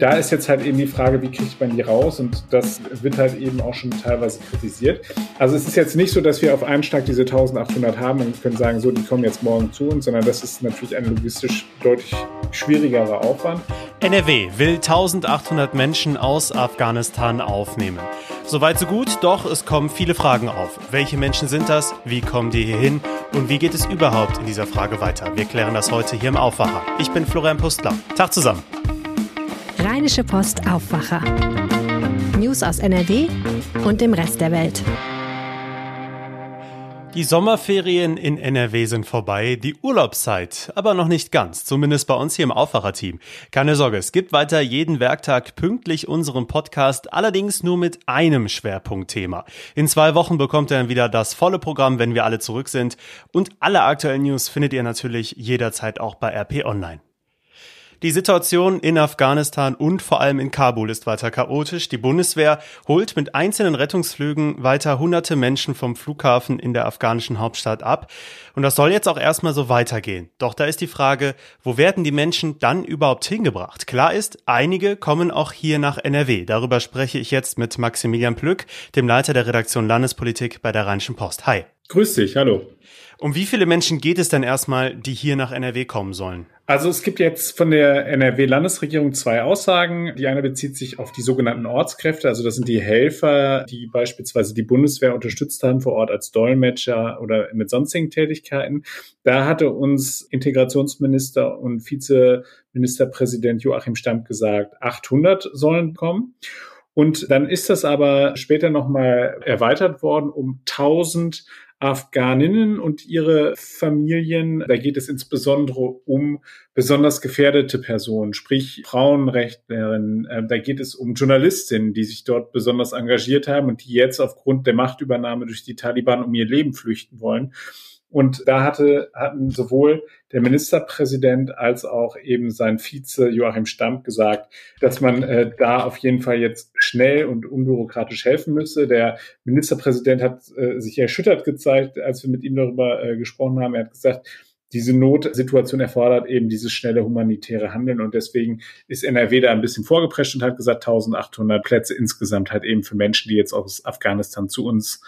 da ist jetzt halt eben die Frage, wie kriegt man die raus? Und das wird halt eben auch schon teilweise kritisiert. Also es ist jetzt nicht so, dass wir auf einen Schlag diese 1800 haben und können sagen, so, die kommen jetzt morgen zu uns, sondern das ist natürlich ein logistisch deutlich schwierigerer Aufwand. NRW will 1800 Menschen aus Afghanistan aufnehmen. Soweit so gut, doch es kommen viele Fragen auf. Welche Menschen sind das? Wie kommen die hier hin? Und wie geht es überhaupt in dieser Frage weiter? Wir klären das heute hier im Aufwacher. Ich bin Florian Pustler. Tag zusammen. Rheinische Post Aufwacher. News aus NRW und dem Rest der Welt. Die Sommerferien in NRW sind vorbei, die Urlaubszeit aber noch nicht ganz, zumindest bei uns hier im Aufwacherteam. Keine Sorge, es gibt weiter jeden Werktag pünktlich unseren Podcast, allerdings nur mit einem Schwerpunktthema. In zwei Wochen bekommt ihr dann wieder das volle Programm, wenn wir alle zurück sind. Und alle aktuellen News findet ihr natürlich jederzeit auch bei RP Online. Die Situation in Afghanistan und vor allem in Kabul ist weiter chaotisch. Die Bundeswehr holt mit einzelnen Rettungsflügen weiter hunderte Menschen vom Flughafen in der afghanischen Hauptstadt ab. Und das soll jetzt auch erstmal so weitergehen. Doch da ist die Frage, wo werden die Menschen dann überhaupt hingebracht? Klar ist, einige kommen auch hier nach NRW. Darüber spreche ich jetzt mit Maximilian Plück, dem Leiter der Redaktion Landespolitik bei der Rheinischen Post. Hi. Grüß dich, hallo. Um wie viele Menschen geht es denn erstmal, die hier nach NRW kommen sollen? Also es gibt jetzt von der NRW-Landesregierung zwei Aussagen. Die eine bezieht sich auf die sogenannten Ortskräfte, also das sind die Helfer, die beispielsweise die Bundeswehr unterstützt haben vor Ort als Dolmetscher oder mit sonstigen Tätigkeiten. Da hatte uns Integrationsminister und Vizeministerpräsident Joachim Stamp gesagt, 800 sollen kommen. Und dann ist das aber später nochmal erweitert worden um 1000 Afghaninnen und ihre Familien. Da geht es insbesondere um besonders gefährdete Personen, sprich Frauenrechtlerinnen. Äh, da geht es um Journalistinnen, die sich dort besonders engagiert haben und die jetzt aufgrund der Machtübernahme durch die Taliban um ihr Leben flüchten wollen. Und da hatte, hatten sowohl der Ministerpräsident als auch eben sein Vize Joachim Stamp gesagt, dass man äh, da auf jeden Fall jetzt schnell und unbürokratisch helfen müsse. Der Ministerpräsident hat äh, sich erschüttert gezeigt, als wir mit ihm darüber äh, gesprochen haben. Er hat gesagt, diese Notsituation erfordert eben dieses schnelle humanitäre Handeln und deswegen ist NRW da ein bisschen vorgeprescht und hat gesagt, 1800 Plätze insgesamt halt eben für Menschen, die jetzt aus Afghanistan zu uns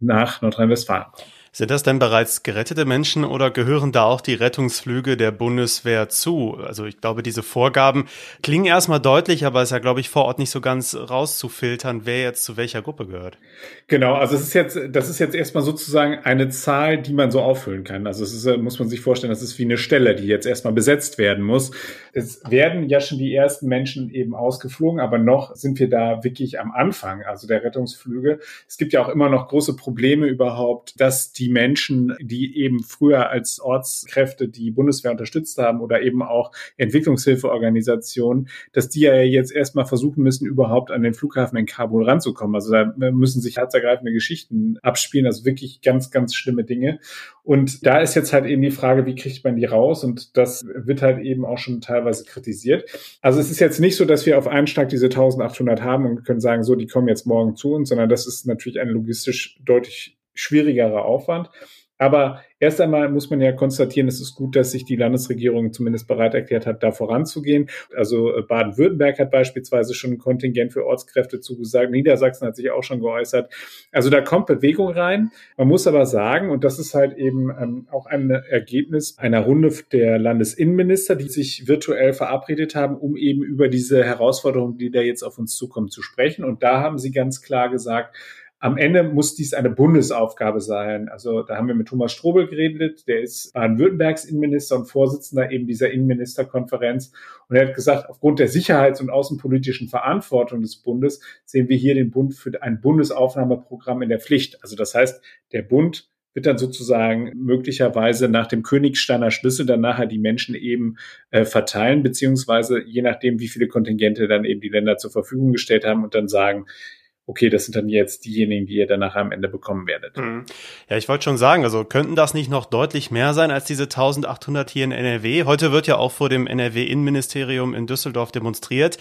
nach Nordrhein-Westfalen kommen. Sind das denn bereits gerettete Menschen oder gehören da auch die Rettungsflüge der Bundeswehr zu? Also ich glaube, diese Vorgaben klingen erstmal deutlich, aber es ist ja, glaube ich, vor Ort nicht so ganz rauszufiltern, wer jetzt zu welcher Gruppe gehört. Genau, also es ist jetzt, das ist jetzt erstmal sozusagen eine Zahl, die man so auffüllen kann. Also es ist, äh, muss man sich vorstellen, das ist wie eine Stelle, die jetzt erstmal besetzt werden muss. Es werden ja schon die ersten Menschen eben ausgeflogen, aber noch sind wir da wirklich am Anfang, also der Rettungsflüge. Es gibt ja auch immer noch große Probleme überhaupt, dass die die Menschen, die eben früher als Ortskräfte die Bundeswehr unterstützt haben oder eben auch Entwicklungshilfeorganisationen, dass die ja jetzt erstmal versuchen müssen, überhaupt an den Flughafen in Kabul ranzukommen. Also da müssen sich herzergreifende Geschichten abspielen, also wirklich ganz, ganz schlimme Dinge. Und da ist jetzt halt eben die Frage, wie kriegt man die raus? Und das wird halt eben auch schon teilweise kritisiert. Also es ist jetzt nicht so, dass wir auf einen Schlag diese 1800 haben und können sagen, so, die kommen jetzt morgen zu uns, sondern das ist natürlich ein logistisch deutlich schwierigerer Aufwand. Aber erst einmal muss man ja konstatieren, es ist gut, dass sich die Landesregierung zumindest bereit erklärt hat, da voranzugehen. Also äh, Baden-Württemberg hat beispielsweise schon ein Kontingent für Ortskräfte zugesagt. Niedersachsen hat sich auch schon geäußert. Also da kommt Bewegung rein. Man muss aber sagen, und das ist halt eben ähm, auch ein Ergebnis einer Runde der Landesinnenminister, die sich virtuell verabredet haben, um eben über diese Herausforderungen, die da jetzt auf uns zukommen, zu sprechen. Und da haben sie ganz klar gesagt, am Ende muss dies eine Bundesaufgabe sein. Also da haben wir mit Thomas Strobel geredet, der ist Baden-Württembergs Innenminister und Vorsitzender eben dieser Innenministerkonferenz. Und er hat gesagt, aufgrund der sicherheits- und außenpolitischen Verantwortung des Bundes sehen wir hier den Bund für ein Bundesaufnahmeprogramm in der Pflicht. Also das heißt, der Bund wird dann sozusagen möglicherweise nach dem Königsteiner Schlüssel dann nachher die Menschen eben äh, verteilen, beziehungsweise je nachdem, wie viele Kontingente dann eben die Länder zur Verfügung gestellt haben und dann sagen, okay, das sind dann jetzt diejenigen, die ihr dann nachher am Ende bekommen werdet. Mhm. Ja, ich wollte schon sagen, also könnten das nicht noch deutlich mehr sein als diese 1800 hier in NRW? Heute wird ja auch vor dem NRW-Innenministerium in Düsseldorf demonstriert.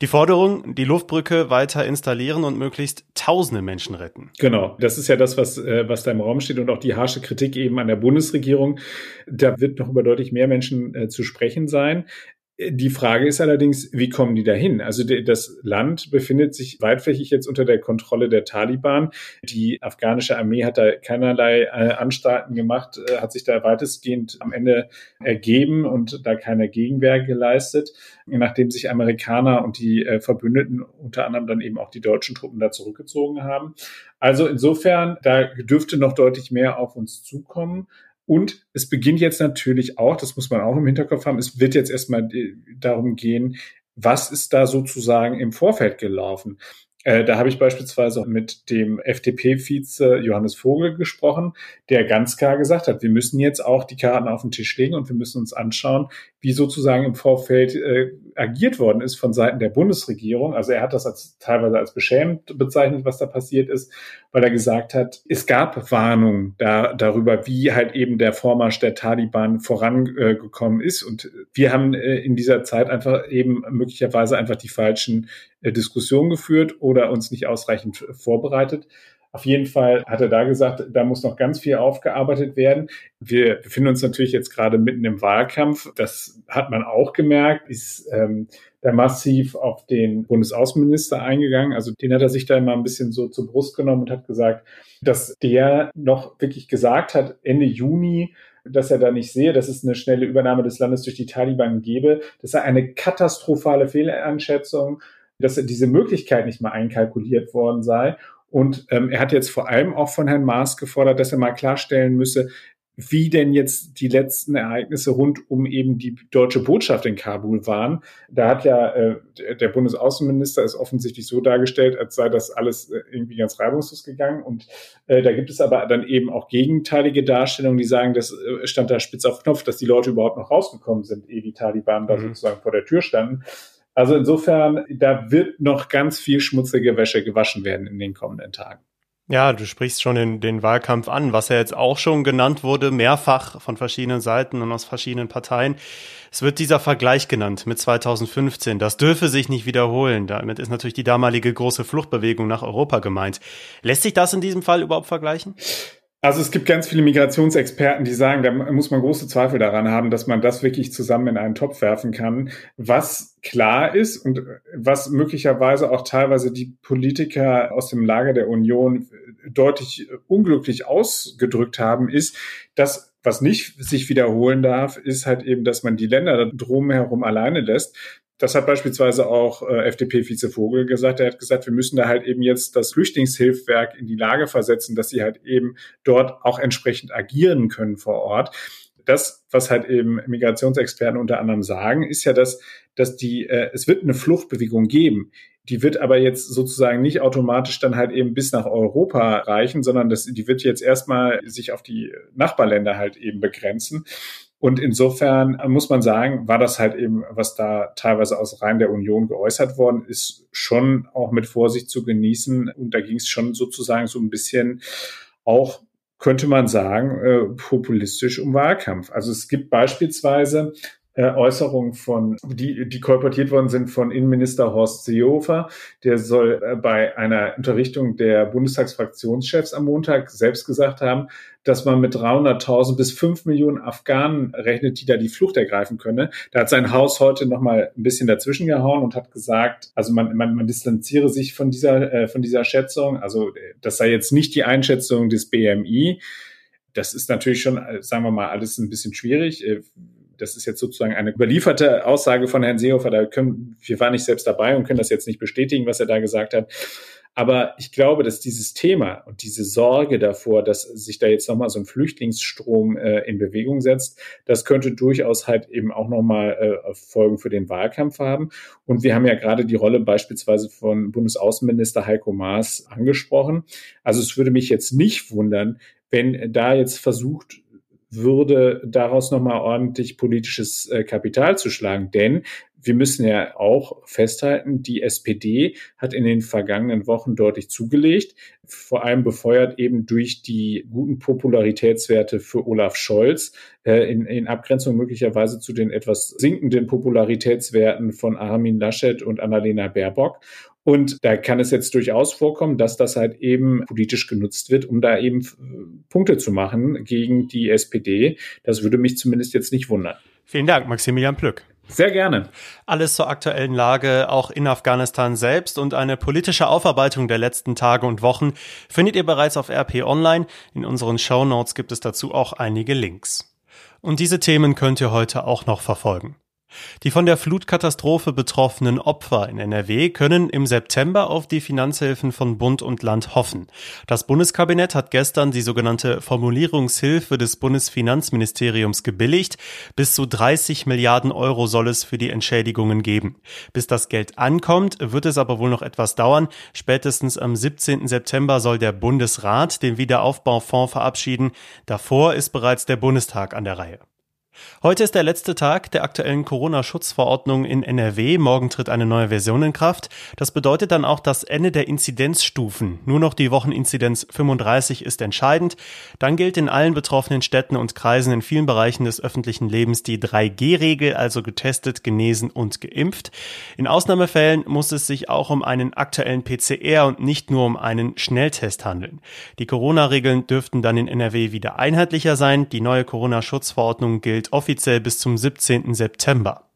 Die Forderung, die Luftbrücke weiter installieren und möglichst tausende Menschen retten. Genau, das ist ja das, was, äh, was da im Raum steht und auch die harsche Kritik eben an der Bundesregierung. Da wird noch über deutlich mehr Menschen äh, zu sprechen sein. Die Frage ist allerdings, wie kommen die dahin? Also das Land befindet sich weitflächig jetzt unter der Kontrolle der Taliban. Die afghanische Armee hat da keinerlei äh, Anstalten gemacht, äh, hat sich da weitestgehend am Ende ergeben und da keine Gegenwehr geleistet, nachdem sich Amerikaner und die äh, Verbündeten, unter anderem dann eben auch die deutschen Truppen da zurückgezogen haben. Also insofern, da dürfte noch deutlich mehr auf uns zukommen. Und es beginnt jetzt natürlich auch, das muss man auch im Hinterkopf haben, es wird jetzt erstmal äh, darum gehen, was ist da sozusagen im Vorfeld gelaufen? Äh, da habe ich beispielsweise mit dem FDP-Vize Johannes Vogel gesprochen, der ganz klar gesagt hat, wir müssen jetzt auch die Karten auf den Tisch legen und wir müssen uns anschauen, wie sozusagen im Vorfeld äh, agiert worden ist von Seiten der Bundesregierung. Also er hat das als, teilweise als beschämend bezeichnet, was da passiert ist, weil er gesagt hat, es gab Warnungen da, darüber, wie halt eben der Vormarsch der Taliban vorangekommen ist. Und wir haben äh, in dieser Zeit einfach eben möglicherweise einfach die falschen äh, Diskussionen geführt oder uns nicht ausreichend vorbereitet. Auf jeden Fall hat er da gesagt, da muss noch ganz viel aufgearbeitet werden. Wir befinden uns natürlich jetzt gerade mitten im Wahlkampf. Das hat man auch gemerkt, ist ähm, da massiv auf den Bundesaußenminister eingegangen. Also den hat er sich da immer ein bisschen so zur Brust genommen und hat gesagt, dass der noch wirklich gesagt hat, Ende Juni, dass er da nicht sehe, dass es eine schnelle Übernahme des Landes durch die Taliban gäbe. Das sei eine katastrophale Fehleinschätzung, dass diese Möglichkeit nicht mal einkalkuliert worden sei. Und ähm, er hat jetzt vor allem auch von Herrn Maas gefordert, dass er mal klarstellen müsse, wie denn jetzt die letzten Ereignisse rund um eben die deutsche Botschaft in Kabul waren. Da hat ja äh, der Bundesaußenminister es offensichtlich so dargestellt, als sei das alles äh, irgendwie ganz reibungslos gegangen. Und äh, da gibt es aber dann eben auch gegenteilige Darstellungen, die sagen, das äh, stand da spitz auf Knopf, dass die Leute überhaupt noch rausgekommen sind, ehe die Taliban mhm. da sozusagen vor der Tür standen. Also insofern, da wird noch ganz viel schmutzige Wäsche gewaschen werden in den kommenden Tagen. Ja, du sprichst schon den, den Wahlkampf an, was ja jetzt auch schon genannt wurde, mehrfach von verschiedenen Seiten und aus verschiedenen Parteien. Es wird dieser Vergleich genannt mit 2015. Das dürfe sich nicht wiederholen. Damit ist natürlich die damalige große Fluchtbewegung nach Europa gemeint. Lässt sich das in diesem Fall überhaupt vergleichen? Also es gibt ganz viele Migrationsexperten, die sagen, da muss man große Zweifel daran haben, dass man das wirklich zusammen in einen Topf werfen kann. Was klar ist und was möglicherweise auch teilweise die Politiker aus dem Lager der Union deutlich unglücklich ausgedrückt haben, ist, dass was nicht sich wiederholen darf, ist halt eben, dass man die Länder drumherum alleine lässt. Das hat beispielsweise auch äh, FDP-Vize Vogel gesagt. Er hat gesagt, wir müssen da halt eben jetzt das Flüchtlingshilfswerk in die Lage versetzen, dass sie halt eben dort auch entsprechend agieren können vor Ort. Das, was halt eben Migrationsexperten unter anderem sagen, ist ja, dass, dass die, äh, es wird eine Fluchtbewegung geben. Die wird aber jetzt sozusagen nicht automatisch dann halt eben bis nach Europa reichen, sondern das, die wird jetzt erstmal sich auf die Nachbarländer halt eben begrenzen. Und insofern muss man sagen, war das halt eben, was da teilweise aus Reihen der Union geäußert worden ist, schon auch mit Vorsicht zu genießen. Und da ging es schon sozusagen so ein bisschen auch könnte man sagen, äh, populistisch um Wahlkampf. Also es gibt beispielsweise Äußerungen von, die, die kolportiert worden sind von Innenminister Horst Seehofer. Der soll äh, bei einer Unterrichtung der Bundestagsfraktionschefs am Montag selbst gesagt haben, dass man mit 300.000 bis 5 Millionen Afghanen rechnet, die da die Flucht ergreifen könne. Da hat sein Haus heute noch mal ein bisschen dazwischen gehauen und hat gesagt, also man, man, man distanziere sich von dieser, äh, von dieser Schätzung. Also das sei jetzt nicht die Einschätzung des BMI. Das ist natürlich schon, äh, sagen wir mal, alles ein bisschen schwierig. Das ist jetzt sozusagen eine überlieferte Aussage von Herrn Seehofer. Da können, wir waren nicht selbst dabei und können das jetzt nicht bestätigen, was er da gesagt hat. Aber ich glaube, dass dieses Thema und diese Sorge davor, dass sich da jetzt nochmal so ein Flüchtlingsstrom äh, in Bewegung setzt, das könnte durchaus halt eben auch nochmal äh, Folgen für den Wahlkampf haben. Und wir haben ja gerade die Rolle beispielsweise von Bundesaußenminister Heiko Maas angesprochen. Also es würde mich jetzt nicht wundern, wenn da jetzt versucht würde, daraus nochmal ordentlich politisches äh, Kapital zu schlagen. Denn wir müssen ja auch festhalten, die SPD hat in den vergangenen Wochen deutlich zugelegt, vor allem befeuert eben durch die guten Popularitätswerte für Olaf Scholz, äh, in, in Abgrenzung möglicherweise zu den etwas sinkenden Popularitätswerten von Armin Laschet und Annalena Baerbock. Und da kann es jetzt durchaus vorkommen, dass das halt eben politisch genutzt wird, um da eben äh, Punkte zu machen gegen die SPD. Das würde mich zumindest jetzt nicht wundern. Vielen Dank, Maximilian Plück. Sehr gerne. Alles zur aktuellen Lage auch in Afghanistan selbst und eine politische Aufarbeitung der letzten Tage und Wochen findet ihr bereits auf RP Online. In unseren Show Notes gibt es dazu auch einige Links. Und diese Themen könnt ihr heute auch noch verfolgen. Die von der Flutkatastrophe betroffenen Opfer in NRW können im September auf die Finanzhilfen von Bund und Land hoffen. Das Bundeskabinett hat gestern die sogenannte Formulierungshilfe des Bundesfinanzministeriums gebilligt. Bis zu 30 Milliarden Euro soll es für die Entschädigungen geben. Bis das Geld ankommt, wird es aber wohl noch etwas dauern. Spätestens am 17. September soll der Bundesrat den Wiederaufbaufonds verabschieden. Davor ist bereits der Bundestag an der Reihe. Heute ist der letzte Tag der aktuellen Corona-Schutzverordnung in NRW. Morgen tritt eine neue Version in Kraft. Das bedeutet dann auch das Ende der Inzidenzstufen. Nur noch die Wocheninzidenz 35 ist entscheidend. Dann gilt in allen betroffenen Städten und Kreisen in vielen Bereichen des öffentlichen Lebens die 3G-Regel, also getestet, genesen und geimpft. In Ausnahmefällen muss es sich auch um einen aktuellen PCR und nicht nur um einen Schnelltest handeln. Die Corona-Regeln dürften dann in NRW wieder einheitlicher sein. Die neue Corona-Schutzverordnung gilt offiziell bis zum 17. September.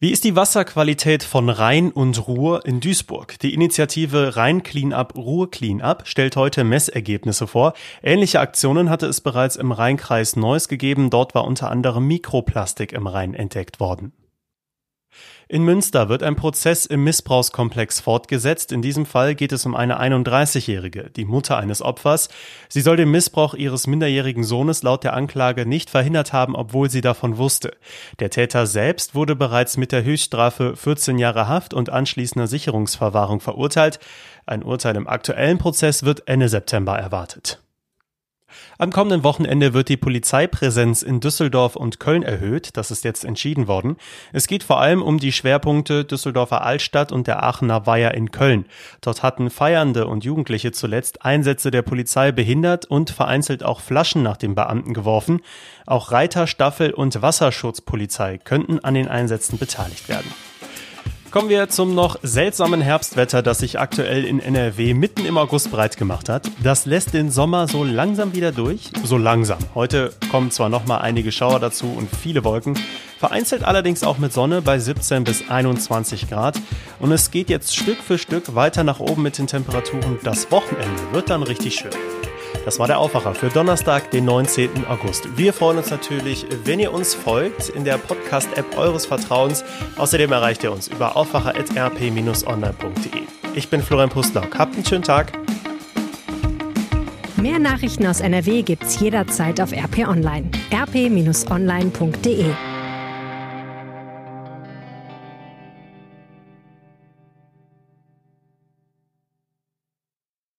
Wie ist die Wasserqualität von Rhein und Ruhr in Duisburg? Die Initiative Rhein Cleanup Ruhr Cleanup stellt heute Messergebnisse vor. Ähnliche Aktionen hatte es bereits im Rheinkreis Neuss gegeben. Dort war unter anderem Mikroplastik im Rhein entdeckt worden. In Münster wird ein Prozess im Missbrauchskomplex fortgesetzt. In diesem Fall geht es um eine 31-Jährige, die Mutter eines Opfers. Sie soll den Missbrauch ihres minderjährigen Sohnes laut der Anklage nicht verhindert haben, obwohl sie davon wusste. Der Täter selbst wurde bereits mit der Höchststrafe 14 Jahre Haft und anschließender Sicherungsverwahrung verurteilt. Ein Urteil im aktuellen Prozess wird Ende September erwartet. Am kommenden Wochenende wird die Polizeipräsenz in Düsseldorf und Köln erhöht. Das ist jetzt entschieden worden. Es geht vor allem um die Schwerpunkte Düsseldorfer Altstadt und der Aachener Weiher in Köln. Dort hatten Feiernde und Jugendliche zuletzt Einsätze der Polizei behindert und vereinzelt auch Flaschen nach den Beamten geworfen. Auch Reiter, Staffel und Wasserschutzpolizei könnten an den Einsätzen beteiligt werden. Kommen wir zum noch seltsamen Herbstwetter, das sich aktuell in NRW mitten im August breit gemacht hat. Das lässt den Sommer so langsam wieder durch. So langsam. Heute kommen zwar noch mal einige Schauer dazu und viele Wolken, vereinzelt allerdings auch mit Sonne bei 17 bis 21 Grad. Und es geht jetzt Stück für Stück weiter nach oben mit den Temperaturen. Das Wochenende wird dann richtig schön. Das war der Aufwacher für Donnerstag, den 19. August. Wir freuen uns natürlich, wenn ihr uns folgt in der Podcast-App eures Vertrauens. Außerdem erreicht ihr uns über aufwacher.rp-online.de. Ich bin Florian Pustlauk. Habt einen schönen Tag. Mehr Nachrichten aus NRW gibt's jederzeit auf RP Online. rp-online.de